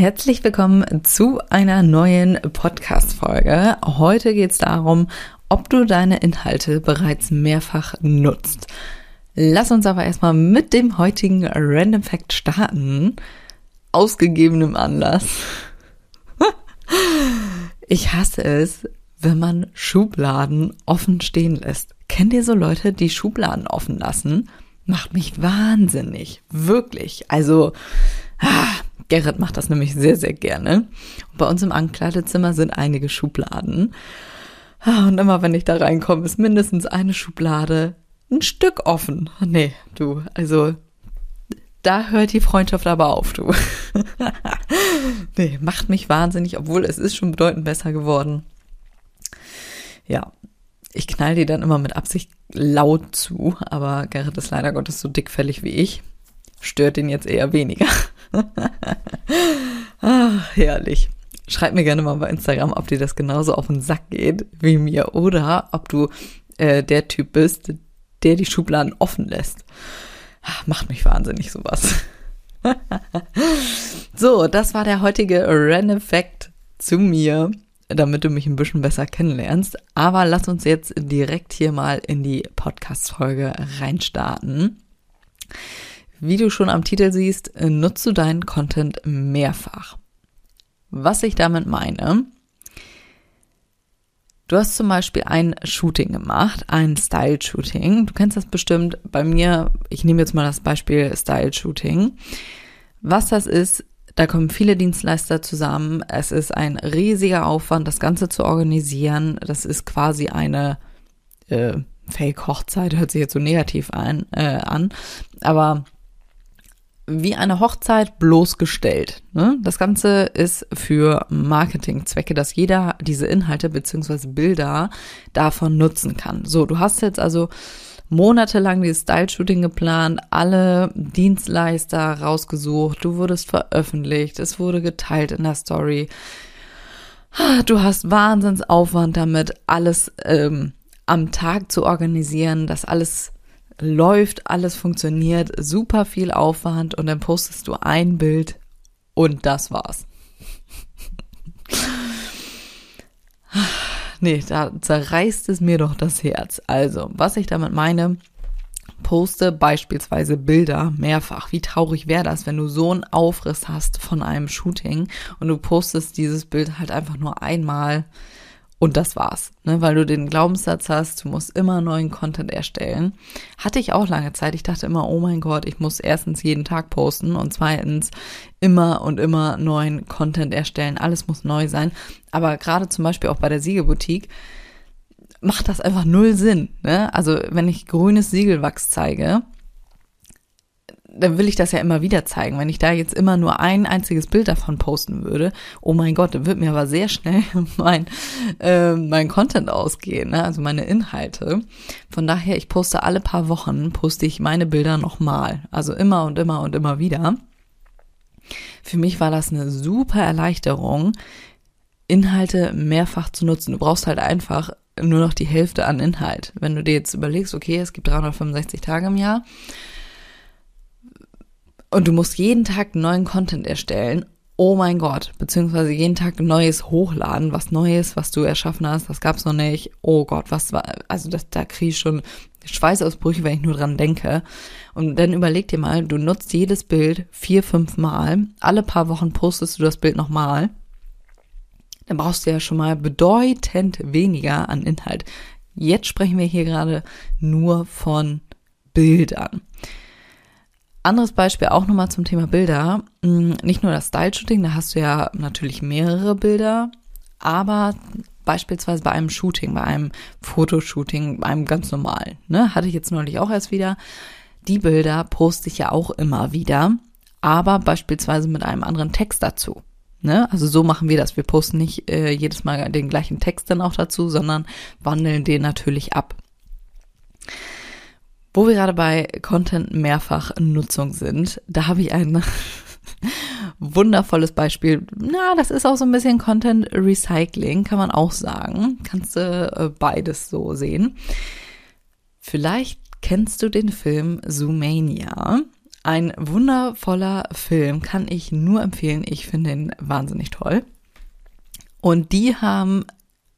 Herzlich willkommen zu einer neuen Podcast-Folge. Heute geht es darum, ob du deine Inhalte bereits mehrfach nutzt. Lass uns aber erstmal mit dem heutigen Random Fact starten. Ausgegebenem Anlass. Ich hasse es, wenn man Schubladen offen stehen lässt. Kennt ihr so Leute, die Schubladen offen lassen? Macht mich wahnsinnig. Wirklich. Also, ah, Gerrit macht das nämlich sehr, sehr gerne. Und bei uns im Ankleidezimmer sind einige Schubladen. Ah, und immer wenn ich da reinkomme, ist mindestens eine Schublade ein Stück offen. Nee, du, also da hört die Freundschaft aber auf, du. nee, macht mich wahnsinnig, obwohl es ist schon bedeutend besser geworden. Ja, ich knall die dann immer mit Absicht laut zu, aber Gerrit ist leider Gottes so dickfällig wie ich. Stört ihn jetzt eher weniger. Ach, herrlich. Schreib mir gerne mal bei Instagram, ob dir das genauso auf den Sack geht wie mir oder ob du äh, der Typ bist, der die Schubladen offen lässt. Ach, macht mich wahnsinnig sowas. so, das war der heutige Fact zu mir, damit du mich ein bisschen besser kennenlernst. Aber lass uns jetzt direkt hier mal in die Podcast-Folge reinstarten. Wie du schon am Titel siehst, nutzt du deinen Content mehrfach. Was ich damit meine, du hast zum Beispiel ein Shooting gemacht, ein Style-Shooting. Du kennst das bestimmt bei mir. Ich nehme jetzt mal das Beispiel Style-Shooting. Was das ist, da kommen viele Dienstleister zusammen. Es ist ein riesiger Aufwand, das Ganze zu organisieren. Das ist quasi eine äh, Fake-Hochzeit, hört sich jetzt so negativ ein, äh, an. Aber wie eine Hochzeit bloßgestellt. Ne? Das Ganze ist für Marketingzwecke, dass jeder diese Inhalte beziehungsweise Bilder davon nutzen kann. So, du hast jetzt also monatelang dieses Style-Shooting geplant, alle Dienstleister rausgesucht, du wurdest veröffentlicht, es wurde geteilt in der Story. Du hast Wahnsinnsaufwand damit, alles ähm, am Tag zu organisieren, das alles läuft, alles funktioniert, super viel Aufwand und dann postest du ein Bild und das war's. nee, da zerreißt es mir doch das Herz. Also, was ich damit meine, poste beispielsweise Bilder mehrfach. Wie traurig wäre das, wenn du so einen Aufriss hast von einem Shooting und du postest dieses Bild halt einfach nur einmal und das war's, ne? weil du den Glaubenssatz hast, du musst immer neuen Content erstellen. Hatte ich auch lange Zeit. Ich dachte immer, oh mein Gott, ich muss erstens jeden Tag posten und zweitens immer und immer neuen Content erstellen. Alles muss neu sein. Aber gerade zum Beispiel auch bei der Siegelboutique macht das einfach null Sinn. Ne? Also wenn ich grünes Siegelwachs zeige, dann will ich das ja immer wieder zeigen. Wenn ich da jetzt immer nur ein einziges Bild davon posten würde, oh mein Gott, dann wird mir aber sehr schnell mein, äh, mein Content ausgehen, ne? also meine Inhalte. Von daher, ich poste alle paar Wochen, poste ich meine Bilder nochmal. Also immer und immer und immer wieder. Für mich war das eine super Erleichterung, Inhalte mehrfach zu nutzen. Du brauchst halt einfach nur noch die Hälfte an Inhalt. Wenn du dir jetzt überlegst, okay, es gibt 365 Tage im Jahr, und du musst jeden Tag neuen Content erstellen. Oh mein Gott, beziehungsweise jeden Tag Neues hochladen, was Neues, was du erschaffen hast, das gab's noch nicht. Oh Gott, was war, also das, da kriege ich schon Schweißausbrüche, wenn ich nur dran denke. Und dann überleg dir mal, du nutzt jedes Bild vier, fünf Mal, alle paar Wochen postest du das Bild nochmal. Dann brauchst du ja schon mal bedeutend weniger an Inhalt. Jetzt sprechen wir hier gerade nur von Bildern. Anderes Beispiel auch nochmal zum Thema Bilder. Mm, nicht nur das Style-Shooting, da hast du ja natürlich mehrere Bilder, aber beispielsweise bei einem Shooting, bei einem Fotoshooting, bei einem ganz normalen, ne, hatte ich jetzt neulich auch erst wieder. Die Bilder poste ich ja auch immer wieder, aber beispielsweise mit einem anderen Text dazu. Ne? Also so machen wir das. Wir posten nicht äh, jedes Mal den gleichen Text dann auch dazu, sondern wandeln den natürlich ab. Wo wir gerade bei Content mehrfach Nutzung sind, da habe ich ein wundervolles Beispiel. Na, das ist auch so ein bisschen Content Recycling, kann man auch sagen. Kannst du äh, beides so sehen. Vielleicht kennst du den Film Zoomania. Ein wundervoller Film, kann ich nur empfehlen. Ich finde ihn wahnsinnig toll. Und die haben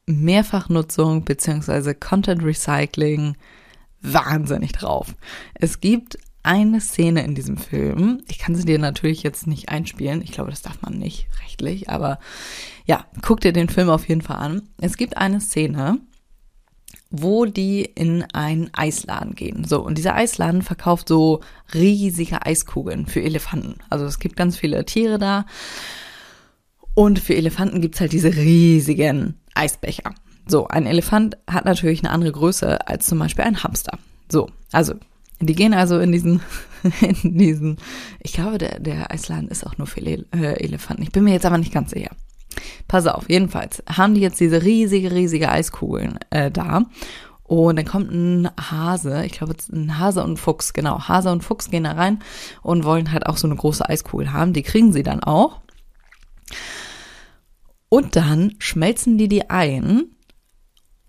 Mehrfachnutzung beziehungsweise Content Recycling wahnsinnig drauf. Es gibt eine Szene in diesem Film. Ich kann sie dir natürlich jetzt nicht einspielen. Ich glaube, das darf man nicht rechtlich. Aber ja, guck dir den Film auf jeden Fall an. Es gibt eine Szene, wo die in einen Eisladen gehen. So, und dieser Eisladen verkauft so riesige Eiskugeln für Elefanten. Also es gibt ganz viele Tiere da. Und für Elefanten gibt's halt diese riesigen Eisbecher. So, ein Elefant hat natürlich eine andere Größe als zum Beispiel ein Hamster. So, also die gehen also in diesen, in diesen, ich glaube, der, der Eisladen ist auch nur für äh, Elefanten. Ich bin mir jetzt aber nicht ganz sicher. Pass auf, jedenfalls haben die jetzt diese riesige, riesige Eiskugeln äh, da. Und dann kommt ein Hase, ich glaube, ein Hase und ein Fuchs, genau. Hase und Fuchs gehen da rein und wollen halt auch so eine große Eiskugel haben. Die kriegen sie dann auch. Und dann schmelzen die die ein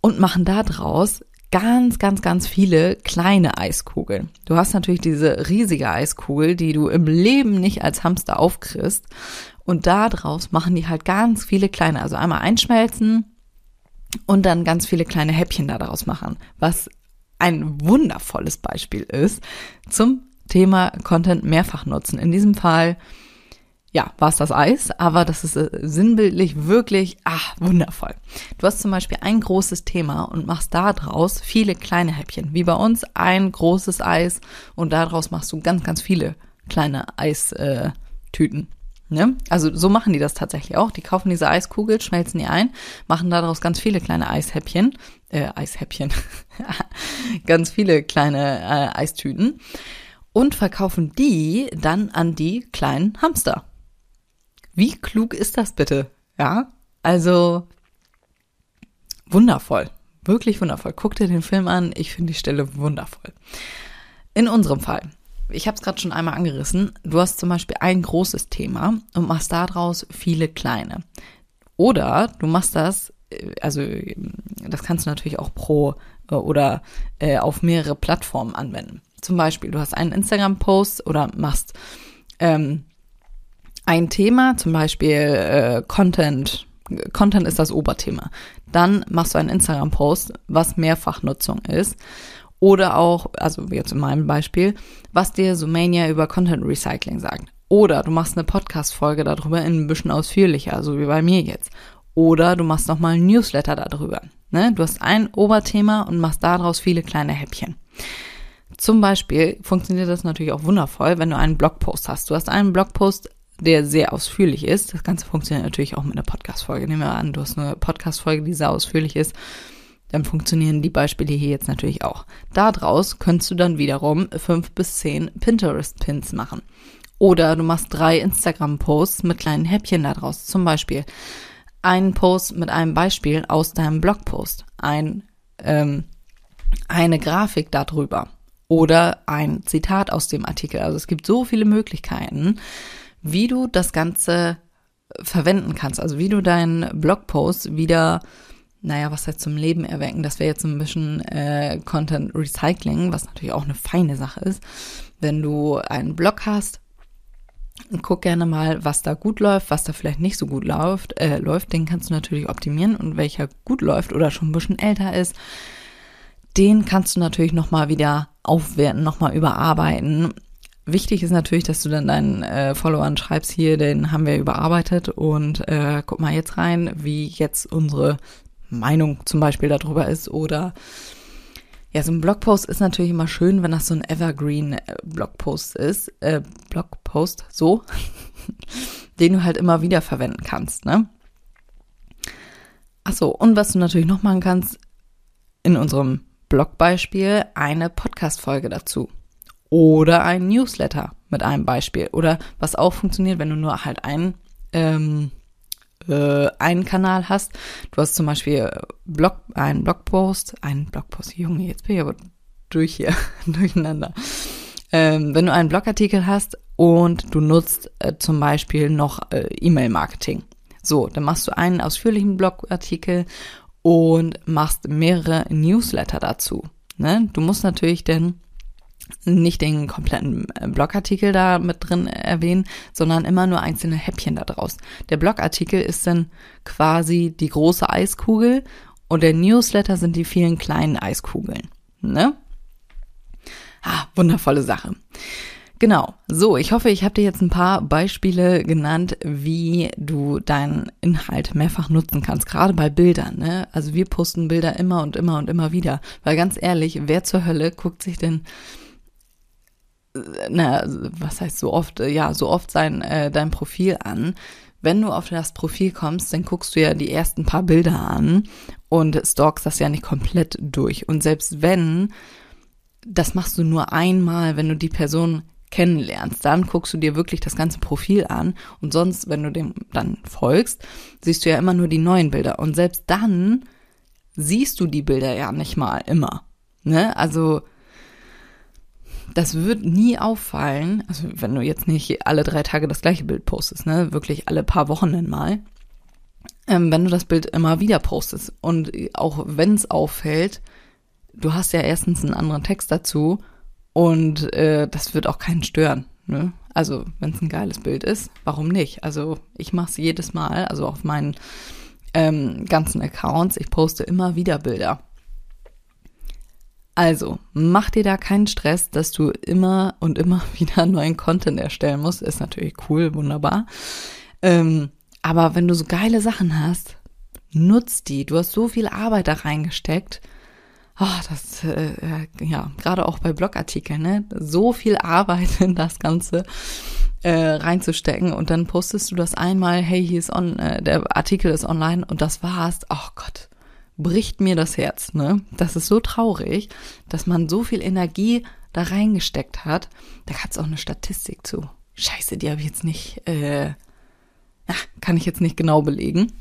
und machen da draus ganz, ganz, ganz viele kleine Eiskugeln. Du hast natürlich diese riesige Eiskugel, die du im Leben nicht als Hamster aufkriegst. Und da draus machen die halt ganz viele kleine, also einmal einschmelzen und dann ganz viele kleine Häppchen da draus machen, was ein wundervolles Beispiel ist zum Thema Content mehrfach nutzen. In diesem Fall ja, war es das Eis, aber das ist äh, sinnbildlich wirklich, ach, wundervoll. Du hast zum Beispiel ein großes Thema und machst da draus viele kleine Häppchen. Wie bei uns ein großes Eis und daraus machst du ganz, ganz viele kleine Eistüten. Ne? Also so machen die das tatsächlich auch. Die kaufen diese Eiskugel, schmelzen die ein, machen daraus ganz viele kleine Eishäppchen, äh, Eishäppchen, ganz viele kleine äh, Eistüten und verkaufen die dann an die kleinen Hamster. Wie klug ist das bitte? Ja, also wundervoll. Wirklich wundervoll. Guck dir den Film an. Ich finde die Stelle wundervoll. In unserem Fall, ich habe es gerade schon einmal angerissen, du hast zum Beispiel ein großes Thema und machst daraus viele kleine. Oder du machst das, äh, also das kannst du natürlich auch pro äh, oder äh, auf mehrere Plattformen anwenden. Zum Beispiel, du hast einen Instagram-Post oder machst ähm, ein Thema, zum Beispiel äh, Content, Content ist das Oberthema. Dann machst du einen Instagram-Post, was Mehrfachnutzung ist. Oder auch, also jetzt in meinem Beispiel, was dir Sumania über Content Recycling sagt. Oder du machst eine Podcast-Folge darüber in ein bisschen ausführlicher, so wie bei mir jetzt. Oder du machst nochmal ein Newsletter darüber. Ne? Du hast ein Oberthema und machst daraus viele kleine Häppchen. Zum Beispiel funktioniert das natürlich auch wundervoll, wenn du einen Blogpost hast. Du hast einen Blogpost der sehr ausführlich ist. Das Ganze funktioniert natürlich auch mit einer Podcast-Folge. Nehmen wir an, du hast eine Podcast-Folge, die sehr ausführlich ist. Dann funktionieren die Beispiele hier jetzt natürlich auch. Daraus könntest du dann wiederum fünf bis zehn Pinterest-Pins machen. Oder du machst drei Instagram-Posts mit kleinen Häppchen daraus. Zum Beispiel einen Post mit einem Beispiel aus deinem Blogpost. Ein, ähm, eine Grafik darüber. Oder ein Zitat aus dem Artikel. Also es gibt so viele Möglichkeiten, wie du das Ganze verwenden kannst. Also wie du deinen Blogpost wieder, naja, was heißt zum Leben erwecken, das wäre jetzt ein bisschen äh, Content Recycling, was natürlich auch eine feine Sache ist. Wenn du einen Blog hast, guck gerne mal, was da gut läuft, was da vielleicht nicht so gut läuft, äh, läuft, den kannst du natürlich optimieren und welcher gut läuft oder schon ein bisschen älter ist, den kannst du natürlich nochmal wieder aufwerten, nochmal überarbeiten Wichtig ist natürlich, dass du dann deinen äh, Followern schreibst, hier, den haben wir überarbeitet und äh, guck mal jetzt rein, wie jetzt unsere Meinung zum Beispiel darüber ist oder ja, so ein Blogpost ist natürlich immer schön, wenn das so ein Evergreen äh, Blogpost ist, äh, Blogpost, so, den du halt immer wieder verwenden kannst, ne? Ach so, und was du natürlich noch machen kannst, in unserem Blogbeispiel eine Podcast-Folge dazu oder ein Newsletter mit einem Beispiel. Oder was auch funktioniert, wenn du nur halt ein, ähm, äh, einen Kanal hast. Du hast zum Beispiel Blog, einen Blogpost, einen Blogpost, Junge, jetzt bin ich aber durch hier, durcheinander. Ähm, wenn du einen Blogartikel hast und du nutzt äh, zum Beispiel noch äh, E-Mail-Marketing. So, dann machst du einen ausführlichen Blogartikel und machst mehrere Newsletter dazu. Ne? Du musst natürlich denn nicht den kompletten äh, Blogartikel da mit drin erwähnen, sondern immer nur einzelne Häppchen da draus. Der Blogartikel ist dann quasi die große Eiskugel und der Newsletter sind die vielen kleinen Eiskugeln. Ne? Ah, wundervolle Sache. Genau. So, ich hoffe, ich habe dir jetzt ein paar Beispiele genannt, wie du deinen Inhalt mehrfach nutzen kannst, gerade bei Bildern. Ne? Also wir posten Bilder immer und immer und immer wieder, weil ganz ehrlich, wer zur Hölle guckt sich denn na, was heißt so oft, ja, so oft sein, äh, dein Profil an. Wenn du auf das Profil kommst, dann guckst du ja die ersten paar Bilder an und stalkst das ja nicht komplett durch. Und selbst wenn, das machst du nur einmal, wenn du die Person kennenlernst, dann guckst du dir wirklich das ganze Profil an und sonst, wenn du dem dann folgst, siehst du ja immer nur die neuen Bilder und selbst dann siehst du die Bilder ja nicht mal immer. Ne? Also das wird nie auffallen, also wenn du jetzt nicht alle drei Tage das gleiche Bild postest, ne, wirklich alle paar Wochen dann mal, ähm, wenn du das Bild immer wieder postest und auch wenn es auffällt, du hast ja erstens einen anderen Text dazu und äh, das wird auch keinen stören. Ne? Also wenn es ein geiles Bild ist, warum nicht? Also ich mache es jedes Mal, also auf meinen ähm, ganzen Accounts, ich poste immer wieder Bilder. Also, mach dir da keinen Stress, dass du immer und immer wieder neuen Content erstellen musst. Ist natürlich cool, wunderbar. Ähm, aber wenn du so geile Sachen hast, nutz die. Du hast so viel Arbeit da reingesteckt. Oh, das, äh, ja, gerade auch bei Blogartikeln, ne? So viel Arbeit in das Ganze äh, reinzustecken und dann postest du das einmal, hey, hier ist on, äh, der Artikel ist online und das war's. Oh Gott bricht mir das Herz, ne? Das ist so traurig, dass man so viel Energie da reingesteckt hat. Da gab es auch eine Statistik zu. Scheiße, die habe ich jetzt nicht, äh, ach, kann ich jetzt nicht genau belegen.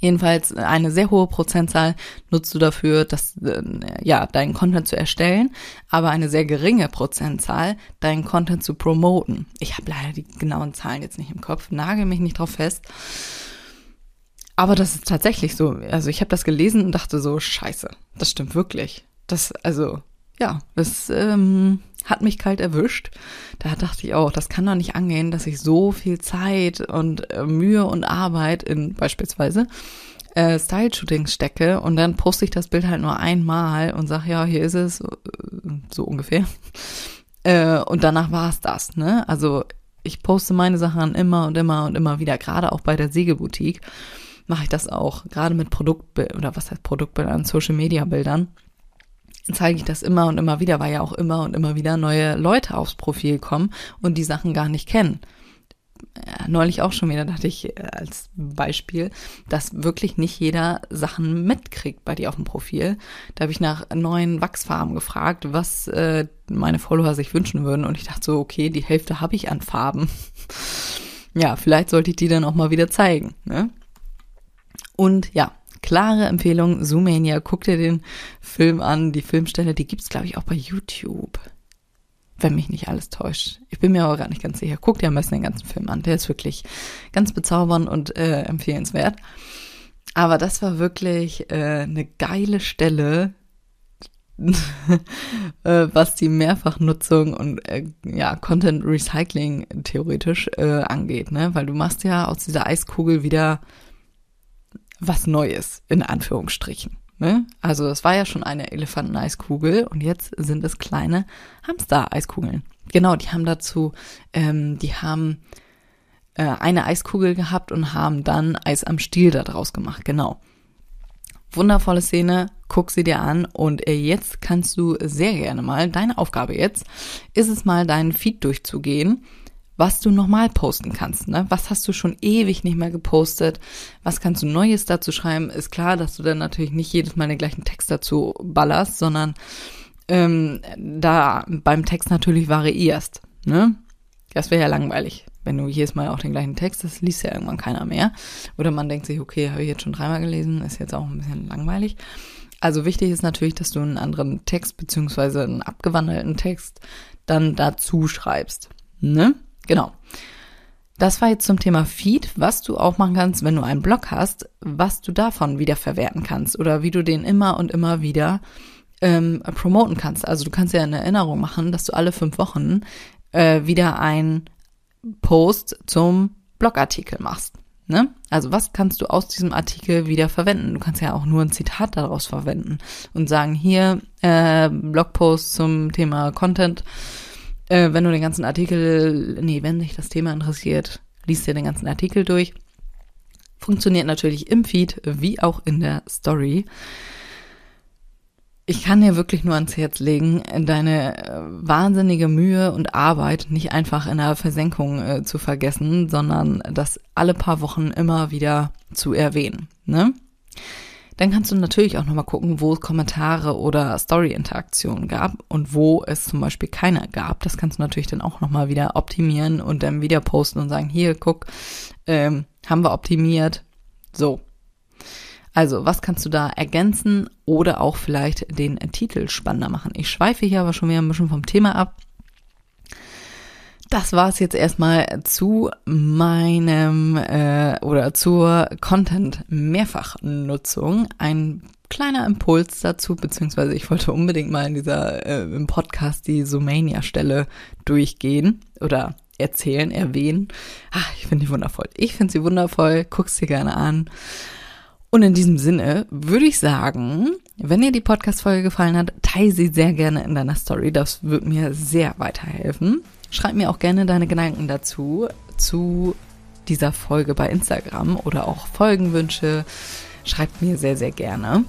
Jedenfalls eine sehr hohe Prozentzahl nutzt du dafür, das, äh, ja, deinen Content zu erstellen, aber eine sehr geringe Prozentzahl, deinen Content zu promoten. Ich habe leider die genauen Zahlen jetzt nicht im Kopf, nagel mich nicht drauf fest. Aber das ist tatsächlich so. Also ich habe das gelesen und dachte so, scheiße, das stimmt wirklich. Das, also, ja, das ähm, hat mich kalt erwischt. Da dachte ich auch, das kann doch nicht angehen, dass ich so viel Zeit und äh, Mühe und Arbeit in beispielsweise äh, Style-Shootings stecke und dann poste ich das Bild halt nur einmal und sage, ja, hier ist es, äh, so ungefähr. Äh, und danach war es das, ne? Also ich poste meine Sachen immer und immer und immer wieder, gerade auch bei der Segelboutique mache ich das auch, gerade mit Produktbildern, oder was heißt Produktbildern, Social Media Bildern, zeige ich das immer und immer wieder, weil ja auch immer und immer wieder neue Leute aufs Profil kommen und die Sachen gar nicht kennen. Neulich auch schon wieder, dachte ich äh, als Beispiel, dass wirklich nicht jeder Sachen mitkriegt bei dir auf dem Profil. Da habe ich nach neuen Wachsfarben gefragt, was äh, meine Follower sich wünschen würden. Und ich dachte so, okay, die Hälfte habe ich an Farben. ja, vielleicht sollte ich die dann auch mal wieder zeigen. Ne? Und ja, klare Empfehlung, Zoomania, guck dir den Film an. Die Filmstelle, die gibt's glaube ich, auch bei YouTube. Wenn mich nicht alles täuscht. Ich bin mir aber gar nicht ganz sicher. Guck dir am besten den ganzen Film an. Der ist wirklich ganz bezaubernd und äh, empfehlenswert. Aber das war wirklich äh, eine geile Stelle, äh, was die Mehrfachnutzung und äh, ja, Content Recycling theoretisch äh, angeht, ne? Weil du machst ja aus dieser Eiskugel wieder was Neues, in Anführungsstrichen. Ne? Also es war ja schon eine Elefanteneiskugel und jetzt sind es kleine Hamster-Eiskugeln. Genau, die haben dazu, ähm, die haben äh, eine Eiskugel gehabt und haben dann Eis am Stiel daraus gemacht. Genau. Wundervolle Szene, guck sie dir an und äh, jetzt kannst du sehr gerne mal, deine Aufgabe jetzt, ist es mal deinen Feed durchzugehen was du nochmal posten kannst. Ne? Was hast du schon ewig nicht mehr gepostet? Was kannst du Neues dazu schreiben? Ist klar, dass du dann natürlich nicht jedes Mal den gleichen Text dazu ballerst, sondern ähm, da beim Text natürlich variierst. Ne? Das wäre ja langweilig. wenn du jedes Mal auch den gleichen Text, das liest ja irgendwann keiner mehr. Oder man denkt sich, okay, habe ich jetzt schon dreimal gelesen, ist jetzt auch ein bisschen langweilig. Also wichtig ist natürlich, dass du einen anderen Text beziehungsweise einen abgewandelten Text dann dazu schreibst. Ne? Genau. Das war jetzt zum Thema Feed, was du auch machen kannst, wenn du einen Blog hast, was du davon wieder verwerten kannst oder wie du den immer und immer wieder ähm, promoten kannst. Also du kannst ja eine Erinnerung machen, dass du alle fünf Wochen äh, wieder ein Post zum Blogartikel machst. Ne? Also was kannst du aus diesem Artikel wieder verwenden? Du kannst ja auch nur ein Zitat daraus verwenden und sagen, hier äh, Blogpost zum Thema Content. Äh, wenn du den ganzen Artikel, nee, wenn dich das Thema interessiert, liest dir den ganzen Artikel durch. Funktioniert natürlich im Feed wie auch in der Story. Ich kann dir wirklich nur ans Herz legen, deine äh, wahnsinnige Mühe und Arbeit nicht einfach in der Versenkung äh, zu vergessen, sondern das alle paar Wochen immer wieder zu erwähnen. Ne? Dann kannst du natürlich auch nochmal gucken, wo es Kommentare oder Story-Interaktionen gab und wo es zum Beispiel keine gab. Das kannst du natürlich dann auch nochmal wieder optimieren und dann wieder posten und sagen, hier, guck, ähm, haben wir optimiert. So, also, was kannst du da ergänzen oder auch vielleicht den Titel spannender machen? Ich schweife hier aber schon wieder ein bisschen vom Thema ab. Das war es jetzt erstmal zu meinem äh, oder zur Content-Mehrfachnutzung. Ein kleiner Impuls dazu, beziehungsweise ich wollte unbedingt mal in dieser äh, im Podcast die Sumania-Stelle durchgehen oder erzählen, erwähnen. Ach, ich finde die wundervoll. Ich finde sie wundervoll. Guck's dir gerne an. Und in diesem Sinne würde ich sagen, wenn dir die Podcast-Folge gefallen hat, teile sie sehr gerne in deiner Story. Das wird mir sehr weiterhelfen. Schreib mir auch gerne deine Gedanken dazu, zu dieser Folge bei Instagram oder auch Folgenwünsche. Schreib mir sehr, sehr gerne.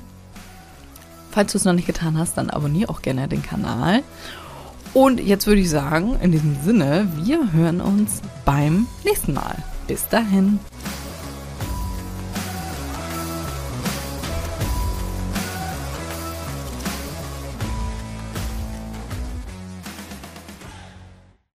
Falls du es noch nicht getan hast, dann abonniere auch gerne den Kanal. Und jetzt würde ich sagen, in diesem Sinne, wir hören uns beim nächsten Mal. Bis dahin.